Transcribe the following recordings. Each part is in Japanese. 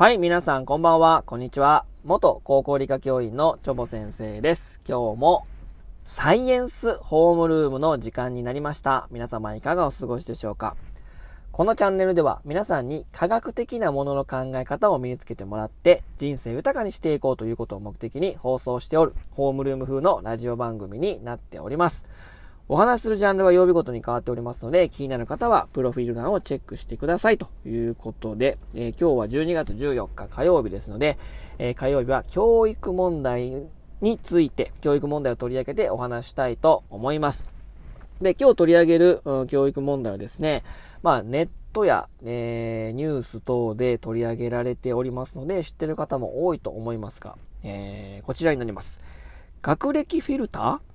はい、皆さんこんばんは、こんにちは。元高校理科教員のチョボ先生です。今日もサイエンスホームルームの時間になりました。皆様いかがお過ごしでしょうかこのチャンネルでは皆さんに科学的なものの考え方を身につけてもらって人生豊かにしていこうということを目的に放送しておるホームルーム風のラジオ番組になっております。お話するジャンルは曜日ごとに変わっておりますので、気になる方はプロフィール欄をチェックしてくださいということで、えー、今日は12月14日火曜日ですので、えー、火曜日は教育問題について、教育問題を取り上げてお話したいと思います。で、今日取り上げる、うん、教育問題はですね、まあネットや、えー、ニュース等で取り上げられておりますので、知ってる方も多いと思いますが、えー、こちらになります。学歴フィルター？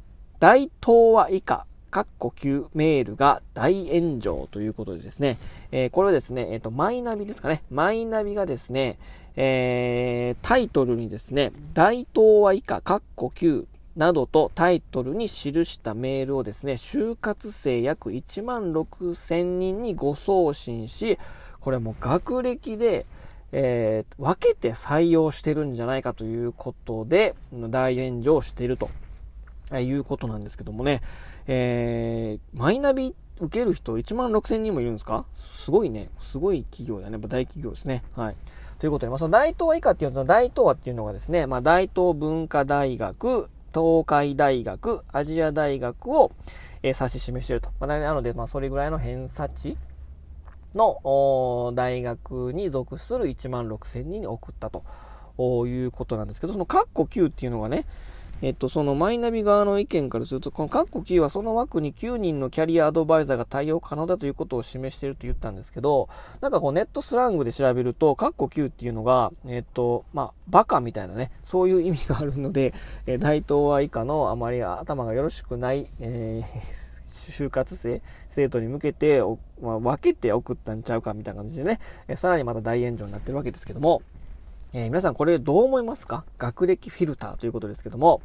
大東亜以下、カッコ9メールが大炎上ということでですね、えー、これはですね、えっ、ー、と、マイナビですかね。マイナビがですね、えー、タイトルにですね、大東亜以下、カッコ9などとタイトルに記したメールをですね、就活生約1万6千人にご送信し、これも学歴で、えー、分けて採用してるんじゃないかということで、大炎上しているということなんですけどもね、えー、マイナビ受ける人1万6000人もいるんですか？すごいね。すごい企業だね。大企業ですね。はい。ということで、まあ、その大東亜以下っていうのは、大東亜っていうのがですね、まあ、大東文化大学、東海大学、アジア大学を、えー、指し示していると。まあ、なので、まあ、それぐらいの偏差値の大学に属する1万6000人に送ったということなんですけど、そのカッコ9っていうのがね、えっと、そのマイナビ側の意見からすると、このカッコ9はその枠に9人のキャリアアドバイザーが対応可能だということを示していると言ったんですけど、なんかこうネットスラングで調べると、カッコ9っていうのが、えっと、まあ、バカみたいなね、そういう意味があるので、えー、大東亜以下のあまり頭がよろしくない、えー、就活生、生徒に向けて、まあ、分けて送ったんちゃうかみたいな感じでね、えさらにまた大炎上になってるわけですけども、えー、皆さんこれどう思いますか？学歴フィルターということですけども、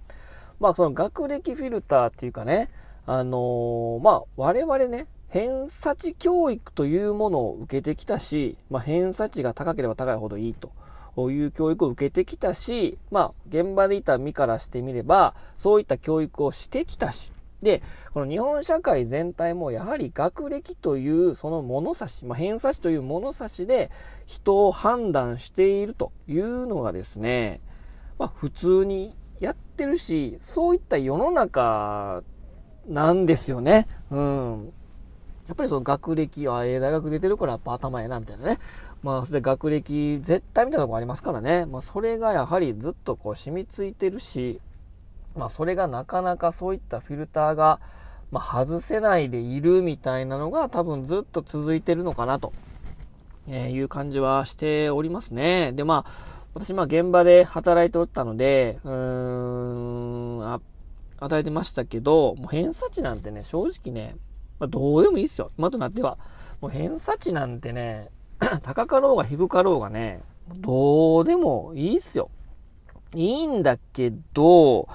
まあその学歴フィルターっていうかね、あのー、まあ我々ね、偏差値教育というものを受けてきたし、まあ偏差値が高ければ高いほどいいと。いう教育を受けてきたし、まあ、現場でいた身からしてみれば、そういった教育をしてきたし、で、この日本社会全体もやはり学歴というその物差し、まあ、偏差値という物差しで人を判断しているというのがですね、まあ、普通にやってるし、そういった世の中なんですよね。うん。やっぱりその学歴、あ、ええ大学出てるからやっぱ頭ええな、みたいなね。まあ、それで学歴絶対みたいなとこありますからね。まあ、それがやはりずっとこう染みついてるし、まあ、それがなかなかそういったフィルターが、まあ、外せないでいるみたいなのが多分ずっと続いてるのかなと、えいう感じはしておりますね。で、まあ、私、まあ、現場で働いておったので、うーん、あ、働いてましたけど、もう偏差値なんてね、正直ね、まあ、どうでもいいっすよ。今となっては。もう偏差値なんてね、高かろうが低かろうがね、どうでもいいっすよ。いいんだけど、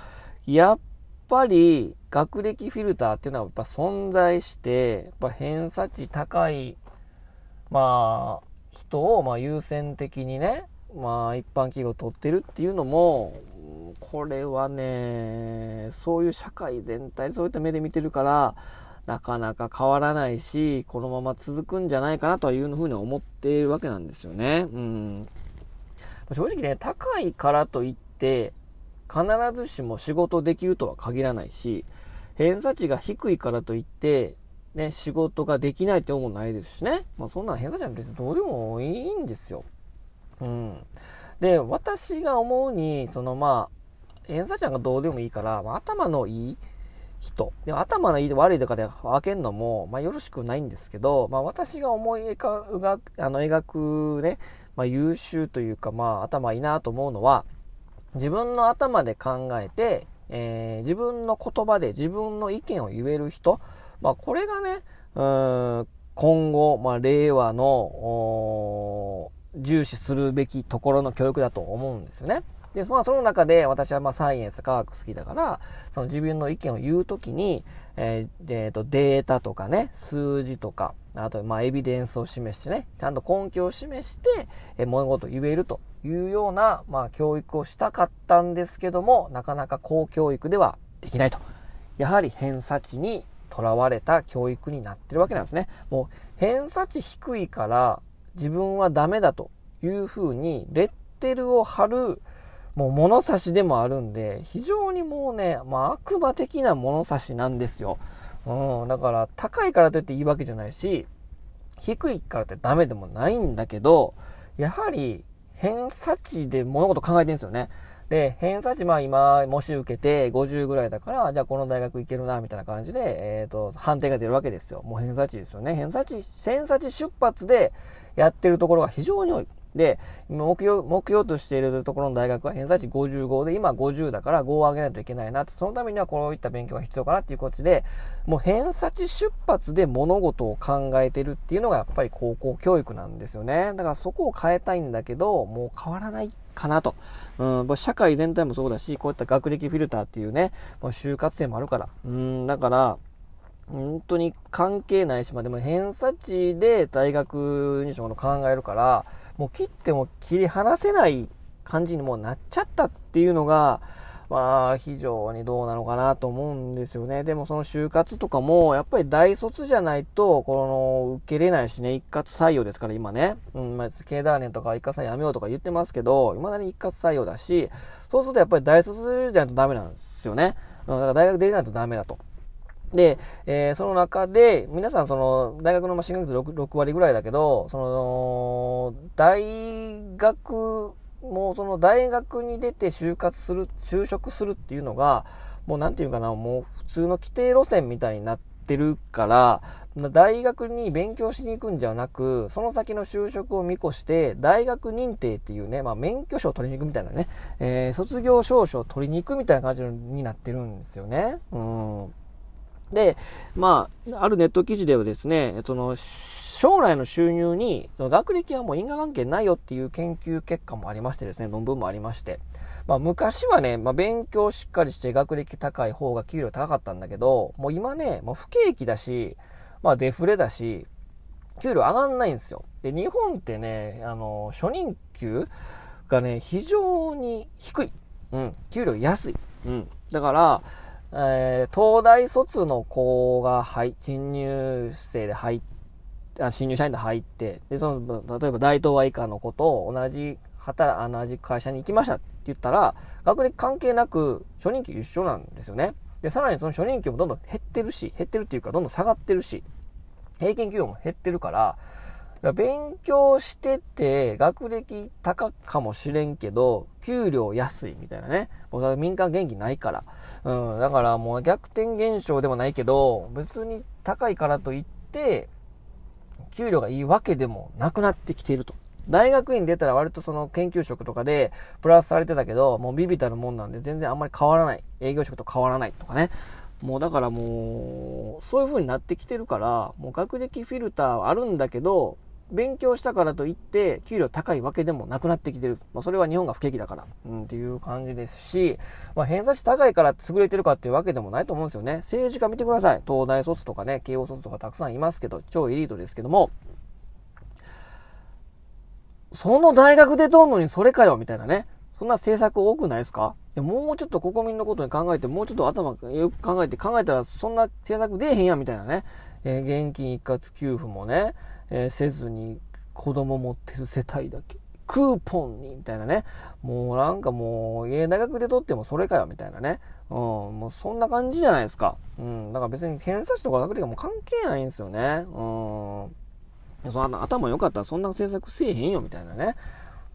やっぱり学歴フィルターっていうのはやっぱ存在して、やっぱ偏差値高い、まあ、人をま優先的にね、まあ一般企業を取ってるっていうのも、これはね、そういう社会全体そういった目で見てるから、なかなか変わらないし、このまま続くんじゃないかなというふうに思っているわけなんですよね。うん。正直ね、高いからといって、必ずしも仕事できるとは限らないし、偏差値が低いからといって、ね、仕事ができないって思うもないですしね。まあそんな偏差値なんて別にどうでもいいんですよ。うん。で、私が思うに、そのまあ、偏差値なんかどうでもいいから、まあ、頭のいい人。で頭のいい悪いとかで分けるのも、まあよろしくないんですけど、まあ私が思い描く、あの描くね、まあ優秀というか、まあ頭いいなと思うのは、自分の頭で考えて、えー、自分の言葉で自分の意見を言える人、まあ、これがね、うん今後、まあ、令和の重視するべきところの教育だと思うんですよね。で、まあ、その中で私はまあサイエンス、科学好きだから、その自分の意見を言うときに、えー、えー、とデータとかね、数字とか、あと、まあ、エビデンスを示してね、ちゃんと根拠を示して、え物事を言えるというような、まあ、教育をしたかったんですけども、なかなか公教育ではできないと。やはり偏差値にとらわれた教育になってるわけなんですね。もう、偏差値低いから自分はダメだというふうに、レッテルを貼る、もう物差しでもあるんで、非常にもうね、まあ、悪魔的な物差しなんですよ。うん、だから高いからといっていいわけじゃないし、低いからってダメでもないんだけど、やはり偏差値で物事考えてるんですよね。で、偏差値、まあ今、模試受けて50ぐらいだから、じゃあこの大学行けるな、みたいな感じで、えっ、ー、と、判定が出るわけですよ。もう偏差値ですよね。偏差値、偏差値出発でやってるところが非常に多い。で、目標、目標としているところの大学は偏差値55で、今50だから5を上げないといけないなそのためにはこういった勉強が必要かなっていうことで、もう偏差値出発で物事を考えてるっていうのがやっぱり高校教育なんですよね。だからそこを変えたいんだけど、もう変わらないかなと。うん、社会全体もそうだし、こういった学歴フィルターっていうね、もう就活生もあるから。うん、だから、本当に関係ないし、まあでも偏差値で大学入試のこと考えるから、もう切っても切り離せない感じにもうなっちゃったっていうのが、まあ、非常にどうなのかなと思うんですよね。でもその就活とかも、やっぱり大卒じゃないと、この、受けれないしね、一括採用ですから今ね。うん、まあ、経団連とか一括採用やめようとか言ってますけど、未だに一括採用だし、そうするとやっぱり大卒じゃないとダメなんですよね。うん、だから大学出れないとダメだと。で、えー、その中で、皆さん、その、大学の進学率 6, 6割ぐらいだけど、その、大学、もうその大学に出て就活する、就職するっていうのが、もうなんていうかな、もう普通の規定路線みたいになってるから、大学に勉強しに行くんじゃなく、その先の就職を見越して、大学認定っていうね、まあ免許証を取りに行くみたいなね、えー、卒業証書を取りに行くみたいな感じになってるんですよね。うん。で、まあ、あるネット記事ではですね、その、将来の収入に、学歴はもう因果関係ないよっていう研究結果もありましてですね、論文もありまして。まあ昔はね、まあ勉強しっかりして学歴高い方が給料高かったんだけど、もう今ね、もう不景気だし、まあデフレだし、給料上がんないんですよ。で、日本ってね、あの、初任給がね、非常に低い。うん、給料安い。うん。だから、えー、東大卒の子が入、新入生で入あ、新入社員で入って、で、その、例えば大東亜以下の子と同じ、働、同じ会社に行きましたって言ったら、学歴関係なく初任給一緒なんですよね。で、さらにその初任給もどんどん減ってるし、減ってるっていうかどんどん下がってるし、平均給与も減ってるから、勉強してて、学歴高かもしれんけど、給料安いみたいなね。もう民間元気ないから。うん、だからもう逆転現象でもないけど、別に高いからといって、給料がいいわけでもなくなってきていると。大学院出たら割とその研究職とかでプラスされてたけど、もうビビたるもんなんで全然あんまり変わらない。営業職と変わらないとかね。もうだからもう、そういう風になってきてるから、もう学歴フィルターはあるんだけど、勉強したからといって、給料高いわけでもなくなってきてる。まあ、それは日本が不景気だから、うん、っていう感じですし、まあ、偏差値高いから優れてるかっていうわけでもないと思うんですよね。政治家見てください。東大卒とかね、慶応卒とかたくさんいますけど、超エリートですけども、その大学出とんのにそれかよ、みたいなね。そんな政策多くないですか？いや、もうちょっと国民のことに考えて、もうちょっと頭よく考えて、考えたらそんな政策出えへんや、みたいなね。えー、現金一括給付もね、えー、せずに子供持ってる世帯だけ。クーポンに、みたいなね。もうなんかもう、家大学で取ってもそれかよ、みたいなね。うん、もうそんな感じじゃないですか。うん、だから別に偏差値とか学歴はもう関係ないんですよね。うん。その頭良かったらそんな政策せえへんよ、みたいなね。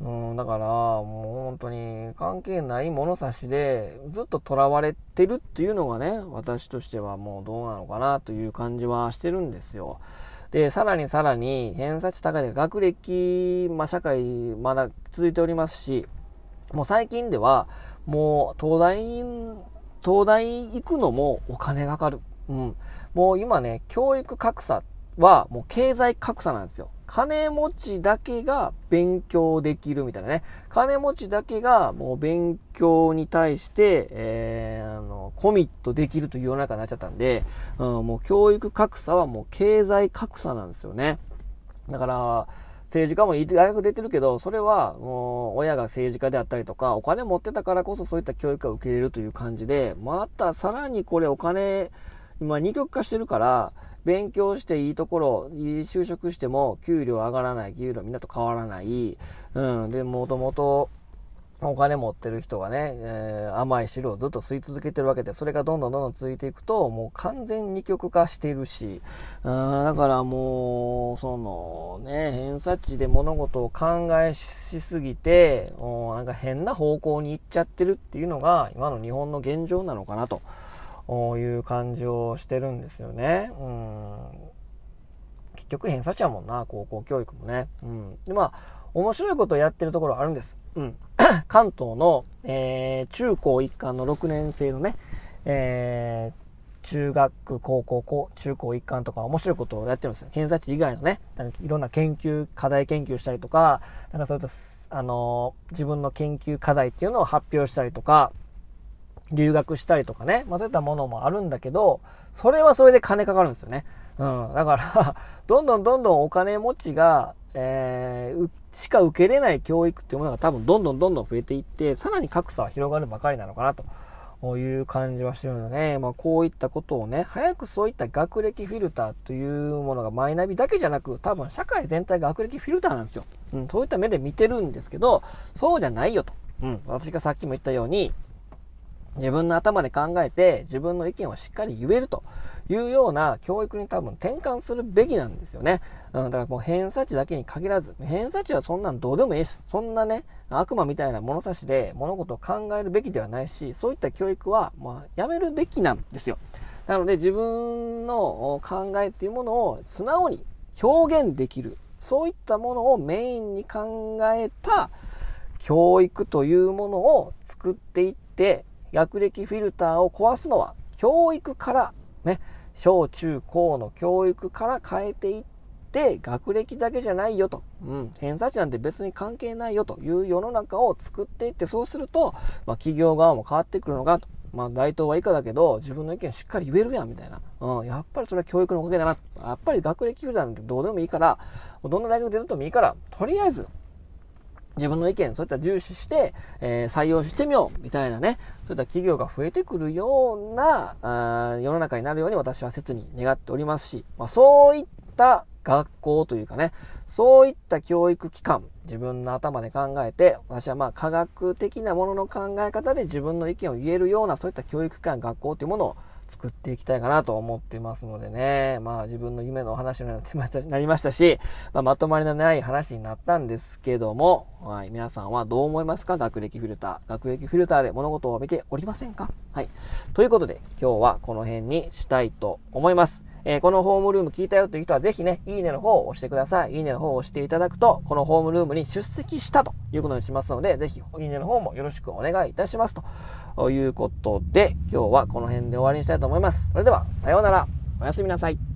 うん、だから、もう本当に関係ない物差しでずっと囚われてるっていうのがね、私としてはもうどうなのかなという感じはしてるんですよ。で、さらにさらに偏差値高い学歴、まあ社会まだ続いておりますし、もう最近ではもう東大、東大行くのもお金がかかる。うん。もう今ね、教育格差はもう経済格差なんですよ。金持ちだけが勉強できるみたいなね。金持ちだけがもう勉強に対して、えー、あの、コミットできるという世の中になっちゃったんで、うん、もう教育格差はもう経済格差なんですよね。だから、政治家も大学出てるけど、それはもう親が政治家であったりとか、お金持ってたからこそそういった教育が受けれるという感じで、またさらにこれお金、今二極化してるから、勉強していいところ、就職しても給料上がらない、給料みんなと変わらない。うん。で、もともとお金持ってる人がね、えー、甘い汁をずっと吸い続けてるわけで、それがどんどんどんどん続いていくと、もう完全二極化してるし、うん、だからもう、そのね、偏差値で物事を考えしすぎて、なんか変な方向に行っちゃってるっていうのが、今の日本の現状なのかなという感じをしてるんですよね。うん結局偏差値やもんな、高校教育もね。うん。で、まあ、面白いことをやってるところあるんです。うん。関東の、えー、中高一貫の6年生のね、えー、中学、高校、高中高一貫とか面白いことをやってるんですよ。偏差値以外のね、いろんな研究、課題研究したりとか、なんかそれと、あのー、自分の研究課題っていうのを発表したりとか、留学したりとかね、まあ、そういったものもあるんだけど、それはそれで金かかるんですよね。うん。だから どんどんどんどんお金持ちが、えー、しか受けれない教育っていうものが多分どんどんどんどん増えていって、さらに格差は広がるばかりなのかなという感じはしてるのでね、まあこういったことをね、早くそういった学歴フィルターというものがマイナビだけじゃなく、多分社会全体が学歴フィルターなんですよ。うん、そういった目で見てるんですけど、そうじゃないよと。うん、私がさっきも言ったように、自分の頭で考えて自分の意見をしっかり言えるというような教育に多分転換するべきなんですよね。うん、だからもう偏差値だけに限らず、偏差値はそんなんどうでもいいし、そんなね、悪魔みたいな物差しで物事を考えるべきではないし、そういった教育はまあやめるべきなんですよ。なので自分の考えっていうものを素直に表現できる。そういったものをメインに考えた教育というものを作っていって、学歴フィルターを壊すのは教育からね、小中高の教育から変えていって、学歴だけじゃないよと。うん。偏差値なんて別に関係ないよという世の中を作っていって、そうすると、まあ企業側も変わってくるのが、まあ大東は以下だけど、自分の意見しっかり言えるやん、みたいな。うん。やっぱりそれは教育のおかげだな。やっぱり学歴フィルターなんてどうでもいいから、どんな大学出てもいいから、とりあえず自分の意見、そういった重視して、えー、採用してみよう、みたいなね、そういった企業が増えてくるような、あ世の中になるように私は切に願っておりますし、まあ、そういった学校というかね、そういった教育機関、自分の頭で考えて、私はまあ科学的なものの考え方で自分の意見を言えるような、そういった教育機関、学校というものを作っていきたいかなと思ってますのでね、まあ自分の夢のお話になりましたし、まあ、まとまりのない話になったんですけども、はい、皆さんはどう思いますか？学歴フィルター。学歴フィルターで物事を見ておりませんか？はい。ということで、今日はこの辺にしたいと思います。えー、このホームルーム聞いたよという人はぜひね、いいねの方を押してください。いいねの方を押していただくと、このホームルームに出席したということにしますので、ぜひいいねの方もよろしくお願いいたします。ということで、今日はこの辺で終わりにしたいと思います。それでは、さようなら。おやすみなさい。